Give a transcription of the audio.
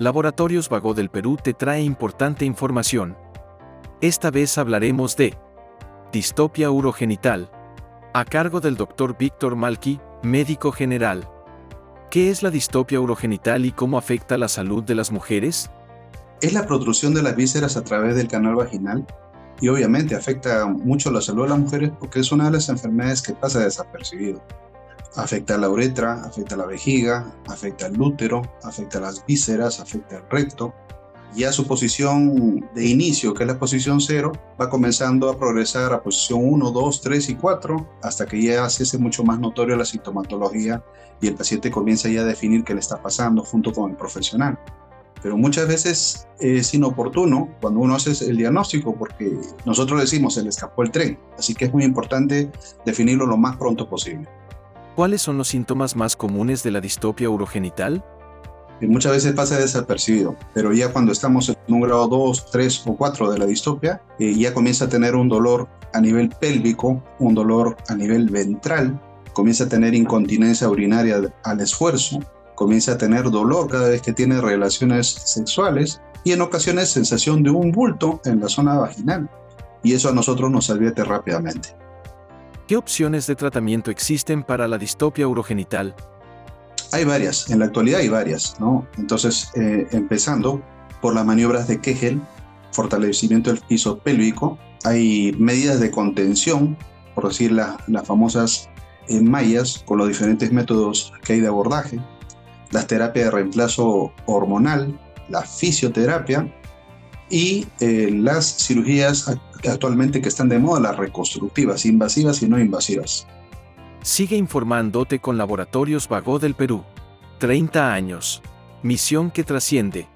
Laboratorios Vago del Perú te trae importante información. Esta vez hablaremos de distopia urogenital, a cargo del Dr. Víctor Malki, médico general. ¿Qué es la distopia urogenital y cómo afecta la salud de las mujeres? Es la protrusión de las vísceras a través del canal vaginal y obviamente afecta mucho la salud de las mujeres porque es una de las enfermedades que pasa desapercibido. Afecta la uretra, afecta la vejiga, afecta el útero, afecta las vísceras, afecta el recto. Ya su posición de inicio, que es la posición 0, va comenzando a progresar a posición 1, 2, 3 y 4, hasta que ya se hace mucho más notorio la sintomatología y el paciente comienza ya a definir qué le está pasando junto con el profesional pero muchas veces es inoportuno cuando uno hace el diagnóstico porque nosotros decimos se le escapó el tren, así que es muy importante definirlo lo más pronto posible. ¿Cuáles son los síntomas más comunes de la distopia urogenital? muchas veces pasa desapercibido, pero ya cuando estamos en un grado 2, 3 o 4 de la distopia, eh, ya comienza a tener un dolor a nivel pélvico, un dolor a nivel ventral, comienza a tener incontinencia urinaria al esfuerzo, comienza a tener dolor cada vez que tiene relaciones sexuales y en ocasiones sensación de un bulto en la zona vaginal. Y eso a nosotros nos advierte rápidamente. ¿Qué opciones de tratamiento existen para la distopia urogenital? Hay varias, en la actualidad hay varias, ¿no? Entonces, eh, empezando por las maniobras de Kegel, fortalecimiento del piso pélvico, hay medidas de contención, por decir las famosas eh, mallas, con los diferentes métodos que hay de abordaje, las terapias de reemplazo hormonal, la fisioterapia y eh, las cirugías actualmente que están de moda, las reconstructivas, invasivas y no invasivas. Sigue informándote con Laboratorios Vago del Perú. 30 años. Misión que trasciende.